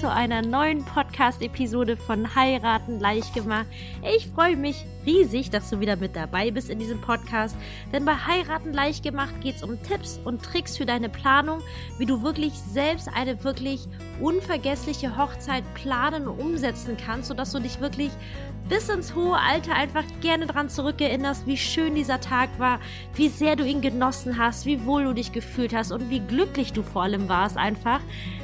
zu einer neuen Podcast-Episode von Heiraten leicht gemacht. Ich freue mich riesig, dass du wieder mit dabei bist in diesem Podcast, denn bei Heiraten leicht gemacht geht es um Tipps und Tricks für deine Planung, wie du wirklich selbst eine wirklich unvergessliche Hochzeit planen und umsetzen kannst, sodass du dich wirklich bis ins hohe Alter einfach gerne daran zurückerinnerst, wie schön dieser Tag war, wie sehr du ihn genossen hast, wie wohl du dich gefühlt hast und wie glücklich du vor allem warst einfach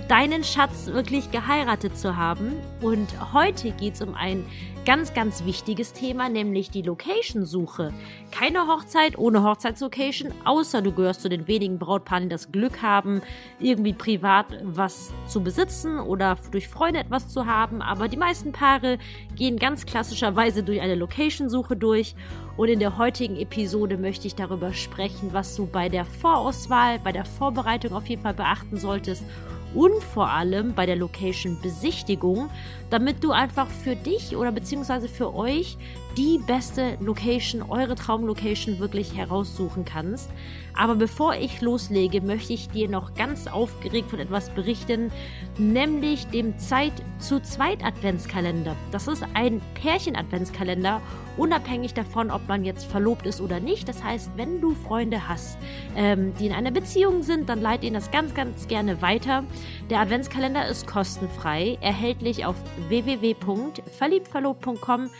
deinen Schatz wirklich geheiratet zu haben. Und heute geht es um ein ganz, ganz wichtiges Thema, nämlich die Location-Suche. Keine Hochzeit ohne Hochzeitslocation, außer du gehörst zu den wenigen Brautpaaren, die das Glück haben, irgendwie privat was zu besitzen oder durch Freunde etwas zu haben. Aber die meisten Paare gehen ganz klassischerweise durch eine Location-Suche durch. Und in der heutigen Episode möchte ich darüber sprechen, was du bei der Vorauswahl, bei der Vorbereitung auf jeden Fall beachten solltest und vor allem bei der Location-Besichtigung, damit du einfach für dich oder beziehungsweise für euch die beste Location, eure Traumlocation wirklich heraussuchen kannst. Aber bevor ich loslege, möchte ich dir noch ganz aufgeregt von etwas berichten, nämlich dem Zeit zu zweit Adventskalender. Das ist ein Pärchen-Adventskalender, unabhängig davon, ob man jetzt verlobt ist oder nicht. Das heißt, wenn du Freunde hast, ähm, die in einer Beziehung sind, dann leite ihnen das ganz, ganz gerne weiter. Der Adventskalender ist kostenfrei, erhältlich auf www.verliebtverlobt.com-adventskalender.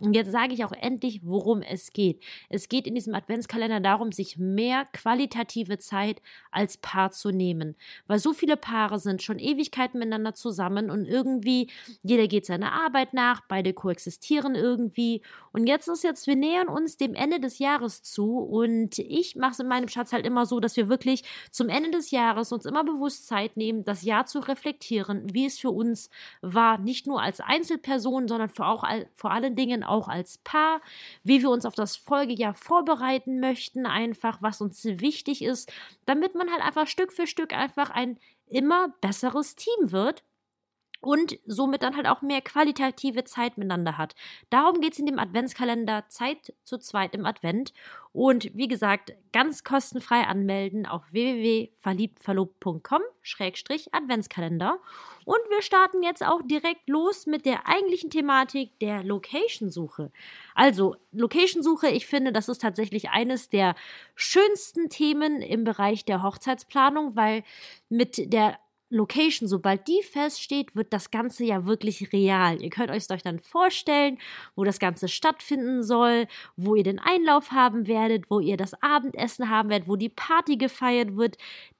Und jetzt sage ich auch endlich, worum es geht. Es geht in diesem Adventskalender darum, sich mehr qualitative Zeit als Paar zu nehmen. Weil so viele Paare sind schon Ewigkeiten miteinander zusammen und irgendwie jeder geht seiner Arbeit nach, beide koexistieren irgendwie. Und jetzt ist jetzt, wir nähern uns dem Ende des Jahres zu und ich mache es in meinem Schatz halt immer so, dass wir wirklich zum Ende des Jahres uns immer bewusst Zeit nehmen, das Jahr zu reflektieren, wie es für uns war, nicht nur als Einzelperson, sondern vor, auch, vor allen Dingen auch als Paar, wie wir uns auf das Folgejahr vorbereiten möchten, einfach was uns wichtig ist, damit man halt einfach Stück für Stück einfach ein immer besseres Team wird und somit dann halt auch mehr qualitative Zeit miteinander hat. Darum geht es in dem Adventskalender Zeit zu zweit im Advent. Und wie gesagt, ganz kostenfrei anmelden auf www.verliebtverlobt.com-adventskalender. Und wir starten jetzt auch direkt los mit der eigentlichen Thematik der Location-Suche. Also, Location-Suche, ich finde, das ist tatsächlich eines der schönsten Themen im Bereich der Hochzeitsplanung, weil mit der Location, sobald die feststeht, wird das Ganze ja wirklich real. Ihr könnt euch dann vorstellen, wo das Ganze stattfinden soll, wo ihr den Einlauf haben werdet, wo ihr das Abendessen haben werdet, wo die Party gefeiert wird,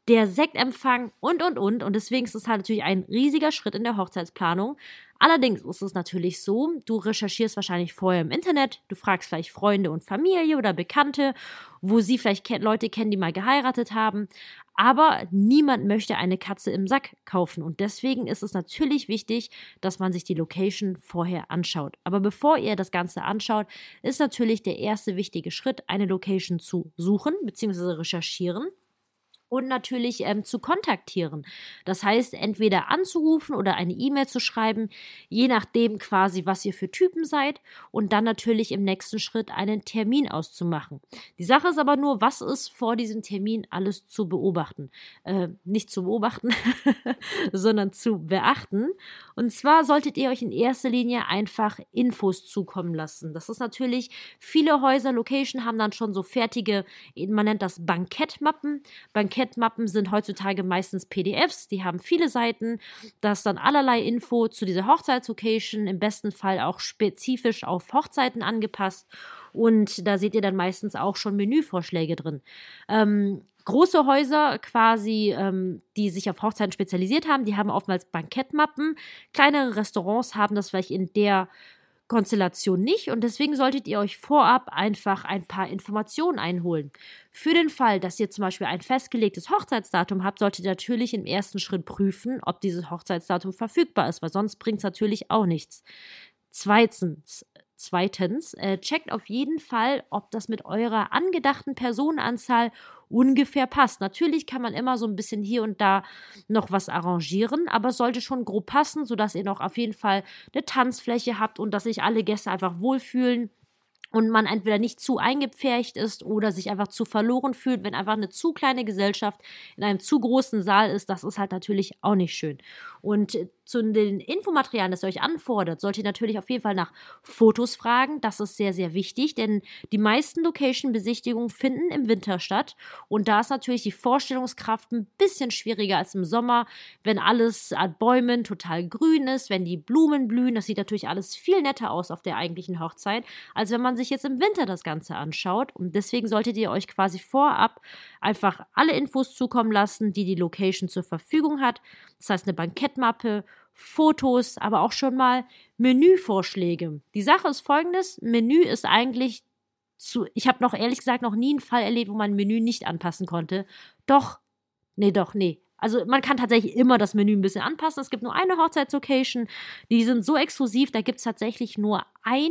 der Sektempfang und, und, und. Und deswegen ist es halt natürlich ein riesiger Schritt in der Hochzeitsplanung. Allerdings ist es natürlich so, du recherchierst wahrscheinlich vorher im Internet, du fragst vielleicht Freunde und Familie oder Bekannte, wo sie vielleicht Leute kennen, die mal geheiratet haben. Aber niemand möchte eine Katze im Sack kaufen. Und deswegen ist es natürlich wichtig, dass man sich die Location vorher anschaut. Aber bevor ihr das Ganze anschaut, ist natürlich der erste wichtige Schritt, eine Location zu suchen bzw. recherchieren und natürlich ähm, zu kontaktieren. Das heißt, entweder anzurufen oder eine E-Mail zu schreiben, je nachdem quasi, was ihr für Typen seid und dann natürlich im nächsten Schritt einen Termin auszumachen. Die Sache ist aber nur, was ist vor diesem Termin alles zu beobachten? Äh, nicht zu beobachten, sondern zu beachten. Und zwar solltet ihr euch in erster Linie einfach Infos zukommen lassen. Das ist natürlich, viele Häuser, Location haben dann schon so fertige, man nennt das Bankettmappen. Bankett Bankett-Mappen sind heutzutage meistens PDFs, die haben viele Seiten. Da ist dann allerlei Info zu dieser Hochzeitslocation, im besten Fall auch spezifisch auf Hochzeiten angepasst. Und da seht ihr dann meistens auch schon Menüvorschläge drin. Ähm, große Häuser quasi, ähm, die sich auf Hochzeiten spezialisiert haben, die haben oftmals Bankettmappen. Kleinere Restaurants haben das vielleicht in der Konstellation nicht und deswegen solltet ihr euch vorab einfach ein paar Informationen einholen. Für den Fall, dass ihr zum Beispiel ein festgelegtes Hochzeitsdatum habt, solltet ihr natürlich im ersten Schritt prüfen, ob dieses Hochzeitsdatum verfügbar ist, weil sonst bringt es natürlich auch nichts. Zweitens, Zweitens, äh, checkt auf jeden Fall, ob das mit eurer angedachten Personenanzahl ungefähr passt. Natürlich kann man immer so ein bisschen hier und da noch was arrangieren, aber es sollte schon grob passen, sodass ihr noch auf jeden Fall eine Tanzfläche habt und dass sich alle Gäste einfach wohlfühlen und man entweder nicht zu eingepfercht ist oder sich einfach zu verloren fühlt, wenn einfach eine zu kleine Gesellschaft in einem zu großen Saal ist, das ist halt natürlich auch nicht schön. Und zu den Infomaterialien, das ihr euch anfordert, solltet ihr natürlich auf jeden Fall nach Fotos fragen. Das ist sehr, sehr wichtig, denn die meisten Location-Besichtigungen finden im Winter statt. Und da ist natürlich die Vorstellungskraft ein bisschen schwieriger als im Sommer, wenn alles an Bäumen total grün ist, wenn die Blumen blühen. Das sieht natürlich alles viel netter aus auf der eigentlichen Hochzeit, als wenn man sich jetzt im Winter das Ganze anschaut. Und deswegen solltet ihr euch quasi vorab einfach alle Infos zukommen lassen, die die Location zur Verfügung hat. Das heißt eine Bankettmappe, Fotos, aber auch schon mal Menüvorschläge. Die Sache ist folgendes: Menü ist eigentlich zu. Ich habe noch ehrlich gesagt noch nie einen Fall erlebt, wo man Menü nicht anpassen konnte. Doch, nee, doch, nee. Also man kann tatsächlich immer das Menü ein bisschen anpassen. Es gibt nur eine Hochzeitslocation. Die sind so exklusiv, da gibt es tatsächlich nur ein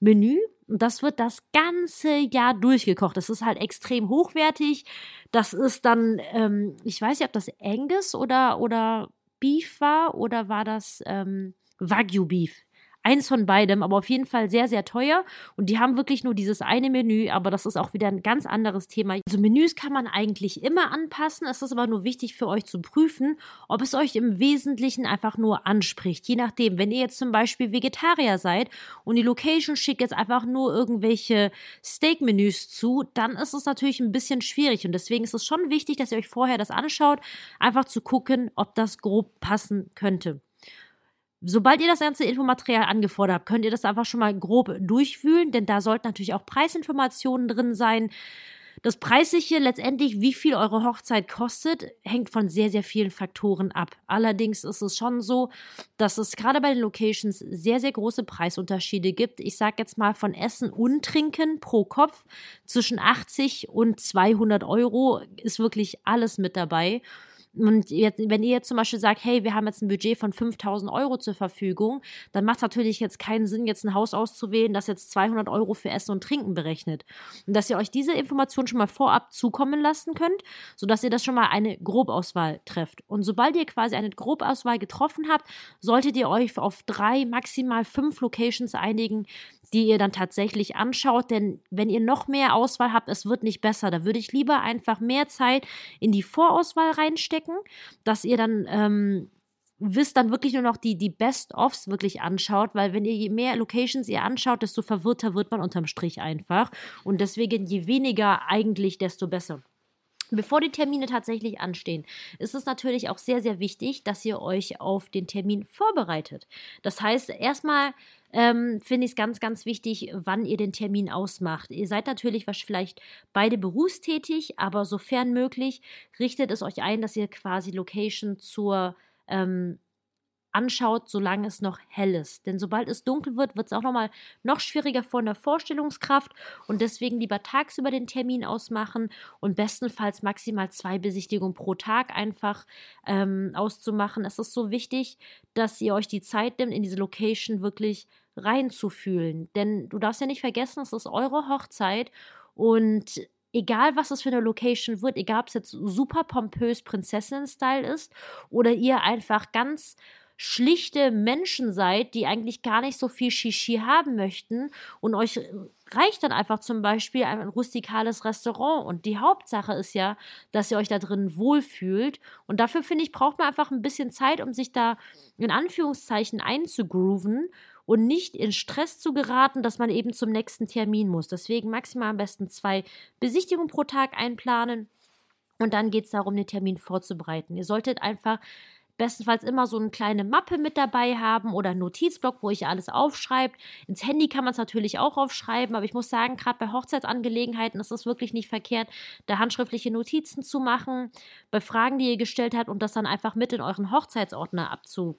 Menü und das wird das ganze Jahr durchgekocht. Das ist halt extrem hochwertig. Das ist dann, ähm, ich weiß nicht, ob das Angus oder, oder Beef war oder war das ähm, Wagyu Beef? Eins von beidem, aber auf jeden Fall sehr, sehr teuer. Und die haben wirklich nur dieses eine Menü, aber das ist auch wieder ein ganz anderes Thema. Also Menüs kann man eigentlich immer anpassen. Es ist aber nur wichtig für euch zu prüfen, ob es euch im Wesentlichen einfach nur anspricht. Je nachdem, wenn ihr jetzt zum Beispiel Vegetarier seid und die Location schickt jetzt einfach nur irgendwelche Steak-Menüs zu, dann ist es natürlich ein bisschen schwierig. Und deswegen ist es schon wichtig, dass ihr euch vorher das anschaut, einfach zu gucken, ob das grob passen könnte. Sobald ihr das ganze Infomaterial angefordert habt, könnt ihr das einfach schon mal grob durchwühlen, denn da sollten natürlich auch Preisinformationen drin sein. Das Preisliche letztendlich, wie viel eure Hochzeit kostet, hängt von sehr, sehr vielen Faktoren ab. Allerdings ist es schon so, dass es gerade bei den Locations sehr, sehr große Preisunterschiede gibt. Ich sage jetzt mal von Essen und Trinken pro Kopf zwischen 80 und 200 Euro ist wirklich alles mit dabei. Und jetzt, wenn ihr jetzt zum Beispiel sagt, hey, wir haben jetzt ein Budget von 5000 Euro zur Verfügung, dann macht es natürlich jetzt keinen Sinn, jetzt ein Haus auszuwählen, das jetzt 200 Euro für Essen und Trinken berechnet. Und dass ihr euch diese Information schon mal vorab zukommen lassen könnt, sodass ihr das schon mal eine Grobauswahl trefft. Und sobald ihr quasi eine Grobauswahl getroffen habt, solltet ihr euch auf drei, maximal fünf Locations einigen, die ihr dann tatsächlich anschaut. Denn wenn ihr noch mehr Auswahl habt, es wird nicht besser. Da würde ich lieber einfach mehr Zeit in die Vorauswahl reinstecken, dass ihr dann ähm, wisst, dann wirklich nur noch die, die Best-ofs wirklich anschaut, weil wenn ihr je mehr Locations ihr anschaut, desto verwirrter wird man unterm Strich einfach. Und deswegen je weniger eigentlich, desto besser. Bevor die Termine tatsächlich anstehen, ist es natürlich auch sehr, sehr wichtig, dass ihr euch auf den Termin vorbereitet. Das heißt, erstmal ähm, finde ich es ganz, ganz wichtig, wann ihr den Termin ausmacht. Ihr seid natürlich vielleicht beide berufstätig, aber sofern möglich, richtet es euch ein, dass ihr quasi Location zur ähm, anschaut, solange es noch hell ist. Denn sobald es dunkel wird, wird es auch nochmal noch schwieriger von der Vorstellungskraft und deswegen lieber tagsüber den Termin ausmachen und bestenfalls maximal zwei Besichtigungen pro Tag einfach ähm, auszumachen. Es ist so wichtig, dass ihr euch die Zeit nimmt, in diese Location wirklich reinzufühlen. Denn du darfst ja nicht vergessen, es ist eure Hochzeit und egal was es für eine Location wird, egal ob es jetzt super pompös Prinzessinnen-Style ist oder ihr einfach ganz schlichte Menschen seid, die eigentlich gar nicht so viel Shishi haben möchten und euch reicht dann einfach zum Beispiel ein rustikales Restaurant und die Hauptsache ist ja, dass ihr euch da drin wohlfühlt und dafür finde ich, braucht man einfach ein bisschen Zeit, um sich da in Anführungszeichen einzugrooven und nicht in Stress zu geraten, dass man eben zum nächsten Termin muss. Deswegen maximal am besten zwei Besichtigungen pro Tag einplanen und dann geht es darum, den Termin vorzubereiten. Ihr solltet einfach bestenfalls immer so eine kleine Mappe mit dabei haben oder einen Notizblock, wo ich alles aufschreibt. Ins Handy kann man es natürlich auch aufschreiben, aber ich muss sagen, gerade bei Hochzeitsangelegenheiten ist es wirklich nicht verkehrt, da handschriftliche Notizen zu machen, bei Fragen, die ihr gestellt habt und das dann einfach mit in euren Hochzeitsordner abzu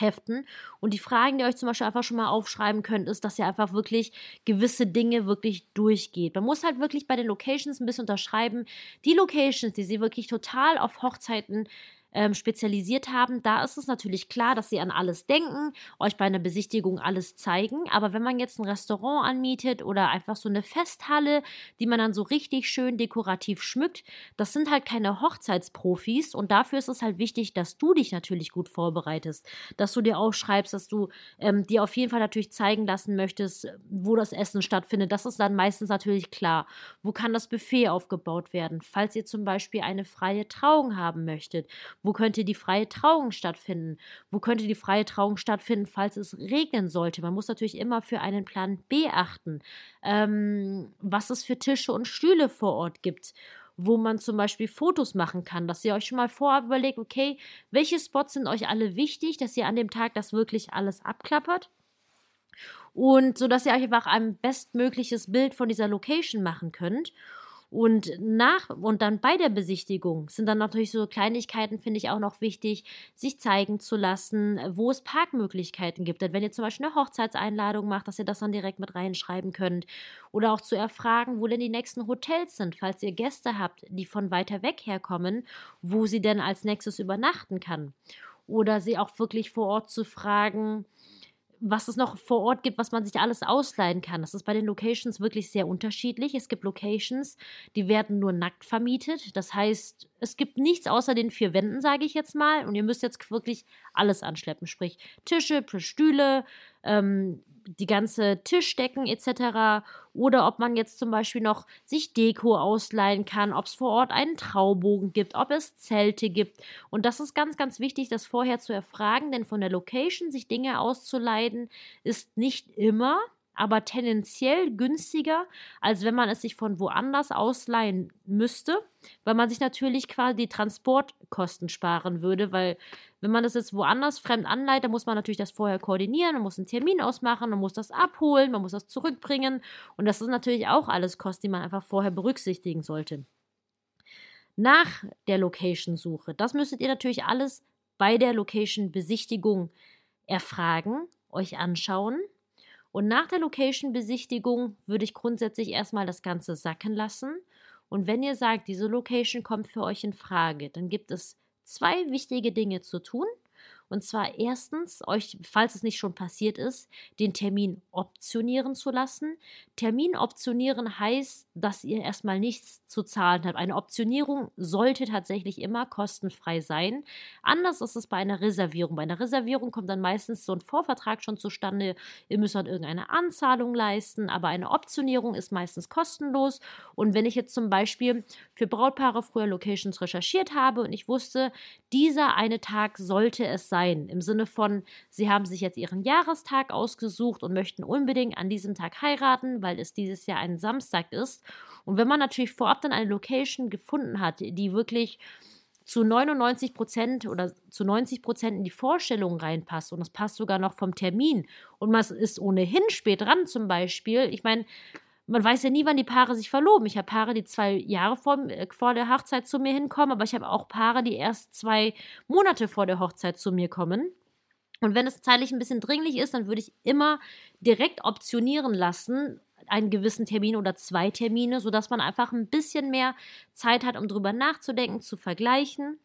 heften. Und die Fragen, die ihr euch zum Beispiel einfach schon mal aufschreiben könnt, ist, dass ihr einfach wirklich gewisse Dinge wirklich durchgeht. Man muss halt wirklich bei den Locations ein bisschen unterschreiben. Die Locations, die sie wirklich total auf Hochzeiten ähm, spezialisiert haben, da ist es natürlich klar, dass sie an alles denken, euch bei einer Besichtigung alles zeigen. Aber wenn man jetzt ein Restaurant anmietet oder einfach so eine Festhalle, die man dann so richtig schön dekorativ schmückt, das sind halt keine Hochzeitsprofis und dafür ist es halt wichtig, dass du dich natürlich gut vorbereitest, dass du dir aufschreibst, dass du ähm, dir auf jeden Fall natürlich zeigen lassen möchtest, wo das Essen stattfindet. Das ist dann meistens natürlich klar. Wo kann das Buffet aufgebaut werden? Falls ihr zum Beispiel eine freie Trauung haben möchtet, wo könnte die freie Trauung stattfinden? Wo könnte die freie Trauung stattfinden, falls es regnen sollte? Man muss natürlich immer für einen Plan B achten, ähm, was es für Tische und Stühle vor Ort gibt wo man zum Beispiel Fotos machen kann, dass ihr euch schon mal vorab überlegt, okay, welche Spots sind euch alle wichtig, dass ihr an dem Tag das wirklich alles abklappert und so dass ihr euch einfach ein bestmögliches Bild von dieser Location machen könnt. Und nach und dann bei der Besichtigung sind dann natürlich so Kleinigkeiten, finde ich auch noch wichtig, sich zeigen zu lassen, wo es Parkmöglichkeiten gibt. Denn wenn ihr zum Beispiel eine Hochzeitseinladung macht, dass ihr das dann direkt mit reinschreiben könnt. Oder auch zu erfragen, wo denn die nächsten Hotels sind, falls ihr Gäste habt, die von weiter weg herkommen, wo sie denn als nächstes übernachten kann. Oder sie auch wirklich vor Ort zu fragen, was es noch vor Ort gibt, was man sich alles ausleihen kann. Das ist bei den Locations wirklich sehr unterschiedlich. Es gibt Locations, die werden nur nackt vermietet. Das heißt, es gibt nichts außer den vier Wänden, sage ich jetzt mal. Und ihr müsst jetzt wirklich alles anschleppen. Sprich Tische, Stühle, ähm, die ganze Tischdecken etc. Oder ob man jetzt zum Beispiel noch sich Deko ausleihen kann, ob es vor Ort einen Traubogen gibt, ob es Zelte gibt. Und das ist ganz, ganz wichtig, das vorher zu erfragen, denn von der Location sich Dinge auszuleihen ist nicht immer aber tendenziell günstiger, als wenn man es sich von woanders ausleihen müsste, weil man sich natürlich quasi die Transportkosten sparen würde, weil wenn man das jetzt woanders fremd anleitet, dann muss man natürlich das vorher koordinieren, man muss einen Termin ausmachen, man muss das abholen, man muss das zurückbringen und das ist natürlich auch alles Kosten, die man einfach vorher berücksichtigen sollte. Nach der Location-Suche, das müsstet ihr natürlich alles bei der Location-Besichtigung erfragen, euch anschauen und nach der Location-Besichtigung würde ich grundsätzlich erstmal das Ganze sacken lassen. Und wenn ihr sagt, diese Location kommt für euch in Frage, dann gibt es zwei wichtige Dinge zu tun. Und zwar erstens, euch, falls es nicht schon passiert ist, den Termin optionieren zu lassen. Termin optionieren heißt, dass ihr erstmal nichts zu zahlen habt. Eine Optionierung sollte tatsächlich immer kostenfrei sein. Anders ist es bei einer Reservierung. Bei einer Reservierung kommt dann meistens so ein Vorvertrag schon zustande. Ihr müsst dann irgendeine Anzahlung leisten, aber eine Optionierung ist meistens kostenlos. Und wenn ich jetzt zum Beispiel für Brautpaare früher Locations recherchiert habe und ich wusste, dieser eine Tag sollte es sein, sein. Im Sinne von, sie haben sich jetzt ihren Jahrestag ausgesucht und möchten unbedingt an diesem Tag heiraten, weil es dieses Jahr ein Samstag ist. Und wenn man natürlich vorab dann eine Location gefunden hat, die wirklich zu 99 Prozent oder zu 90 Prozent in die Vorstellung reinpasst und das passt sogar noch vom Termin und man ist ohnehin spät dran zum Beispiel. Ich meine, man weiß ja nie, wann die Paare sich verloben. Ich habe Paare, die zwei Jahre vor, äh, vor der Hochzeit zu mir hinkommen, aber ich habe auch Paare, die erst zwei Monate vor der Hochzeit zu mir kommen. Und wenn es zeitlich ein bisschen dringlich ist, dann würde ich immer direkt optionieren lassen, einen gewissen Termin oder zwei Termine, sodass man einfach ein bisschen mehr Zeit hat, um drüber nachzudenken, zu vergleichen.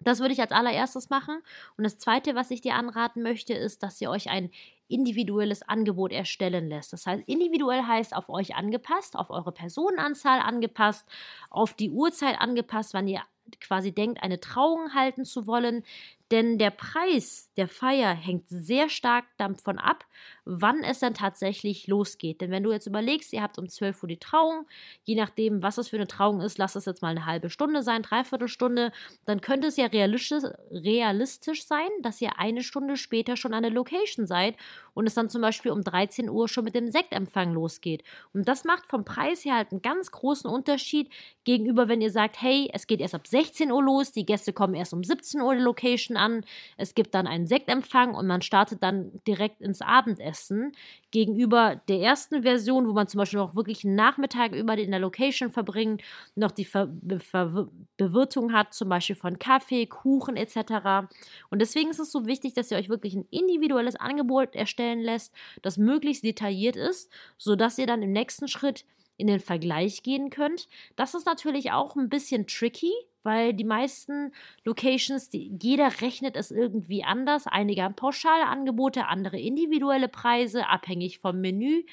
Das würde ich als allererstes machen. Und das Zweite, was ich dir anraten möchte, ist, dass ihr euch ein individuelles Angebot erstellen lässt. Das heißt, individuell heißt auf euch angepasst, auf eure Personenanzahl angepasst, auf die Uhrzeit angepasst, wann ihr quasi denkt, eine Trauung halten zu wollen. Denn der Preis der Feier hängt sehr stark davon ab, wann es dann tatsächlich losgeht. Denn wenn du jetzt überlegst, ihr habt um 12 Uhr die Trauung, je nachdem, was es für eine Trauung ist, lass es jetzt mal eine halbe Stunde sein, dreiviertel Stunde, dann könnte es ja realistisch, realistisch sein, dass ihr eine Stunde später schon an der Location seid und es dann zum Beispiel um 13 Uhr schon mit dem Sektempfang losgeht. Und das macht vom Preis her halt einen ganz großen Unterschied gegenüber, wenn ihr sagt, hey, es geht erst ab 16 Uhr los, die Gäste kommen erst um 17 Uhr die Location an, es gibt dann einen Sektempfang und man startet dann direkt ins Abendessen. Gegenüber der ersten Version, wo man zum Beispiel auch wirklich einen Nachmittag über in der Location verbringt, noch die Ver Ver Bewirtung hat, zum Beispiel von Kaffee, Kuchen etc. Und deswegen ist es so wichtig, dass ihr euch wirklich ein individuelles Angebot erstellen lässt, das möglichst detailliert ist, sodass ihr dann im nächsten Schritt in den Vergleich gehen könnt. Das ist natürlich auch ein bisschen tricky, weil die meisten Locations, die, jeder rechnet es irgendwie anders. Einige haben pauschale Angebote, andere individuelle Preise, abhängig vom Menü.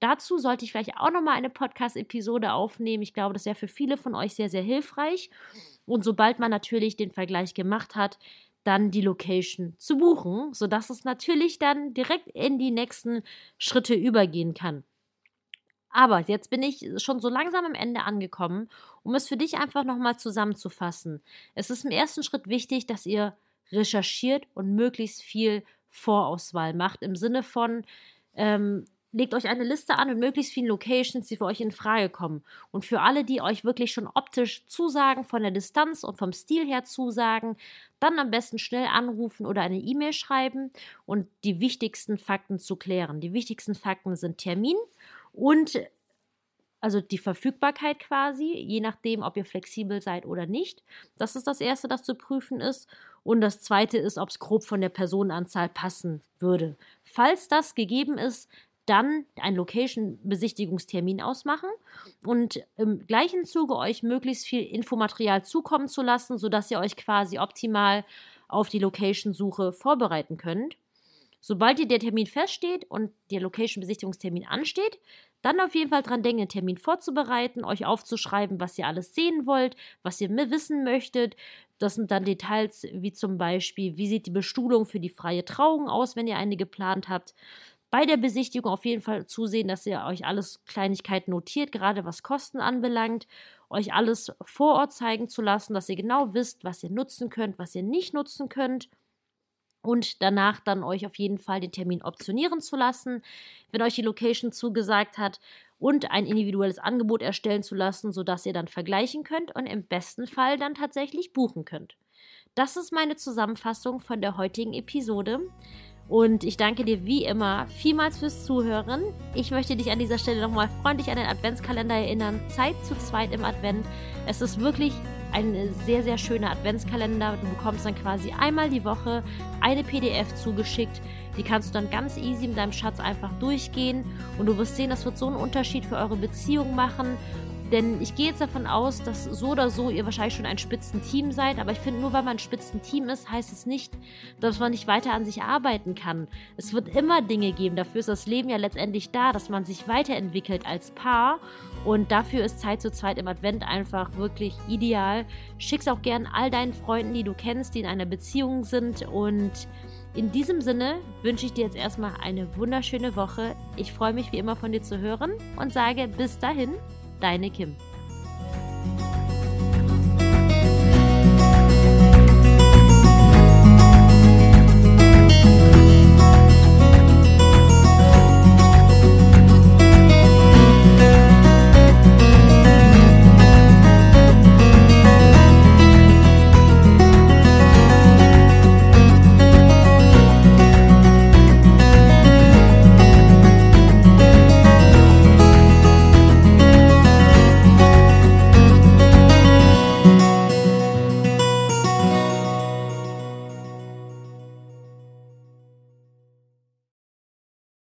Dazu sollte ich vielleicht auch nochmal eine Podcast-Episode aufnehmen. Ich glaube, das wäre für viele von euch sehr, sehr hilfreich. Und sobald man natürlich den Vergleich gemacht hat, dann die Location zu buchen, sodass es natürlich dann direkt in die nächsten Schritte übergehen kann. Aber jetzt bin ich schon so langsam am Ende angekommen, um es für dich einfach nochmal zusammenzufassen. Es ist im ersten Schritt wichtig, dass ihr recherchiert und möglichst viel Vorauswahl macht, im Sinne von, ähm, legt euch eine Liste an mit möglichst vielen Locations, die für euch in Frage kommen. Und für alle, die euch wirklich schon optisch zusagen, von der Distanz und vom Stil her zusagen, dann am besten schnell anrufen oder eine E-Mail schreiben und die wichtigsten Fakten zu klären. Die wichtigsten Fakten sind Termin und also die Verfügbarkeit quasi, je nachdem, ob ihr flexibel seid oder nicht. Das ist das Erste, das zu prüfen ist. Und das Zweite ist, ob es grob von der Personenanzahl passen würde. Falls das gegeben ist, dann einen Location-Besichtigungstermin ausmachen und im gleichen Zuge euch möglichst viel Infomaterial zukommen zu lassen, sodass ihr euch quasi optimal auf die Location-Suche vorbereiten könnt. Sobald ihr der Termin feststeht und der Location-Besichtigungstermin ansteht, dann auf jeden Fall dran denken, den Termin vorzubereiten, euch aufzuschreiben, was ihr alles sehen wollt, was ihr wissen möchtet. Das sind dann Details wie zum Beispiel, wie sieht die Bestuhlung für die freie Trauung aus, wenn ihr eine geplant habt. Bei der Besichtigung auf jeden Fall zusehen, dass ihr euch alles Kleinigkeiten notiert, gerade was Kosten anbelangt, euch alles vor Ort zeigen zu lassen, dass ihr genau wisst, was ihr nutzen könnt, was ihr nicht nutzen könnt und danach dann euch auf jeden Fall den Termin optionieren zu lassen, wenn euch die Location zugesagt hat und ein individuelles Angebot erstellen zu lassen, sodass ihr dann vergleichen könnt und im besten Fall dann tatsächlich buchen könnt. Das ist meine Zusammenfassung von der heutigen Episode. Und ich danke dir wie immer vielmals fürs Zuhören. Ich möchte dich an dieser Stelle nochmal freundlich an den Adventskalender erinnern. Zeit zu zweit im Advent. Es ist wirklich ein sehr, sehr schöner Adventskalender. Du bekommst dann quasi einmal die Woche eine PDF zugeschickt. Die kannst du dann ganz easy mit deinem Schatz einfach durchgehen. Und du wirst sehen, das wird so einen Unterschied für eure Beziehung machen. Denn ich gehe jetzt davon aus, dass so oder so ihr wahrscheinlich schon ein Spitzenteam seid. Aber ich finde, nur weil man ein Spitzenteam ist, heißt es nicht, dass man nicht weiter an sich arbeiten kann. Es wird immer Dinge geben. Dafür ist das Leben ja letztendlich da, dass man sich weiterentwickelt als Paar. Und dafür ist Zeit zu zweit im Advent einfach wirklich ideal. Schick's auch gern all deinen Freunden, die du kennst, die in einer Beziehung sind. Und in diesem Sinne wünsche ich dir jetzt erstmal eine wunderschöne Woche. Ich freue mich wie immer von dir zu hören und sage bis dahin, Deine Kim.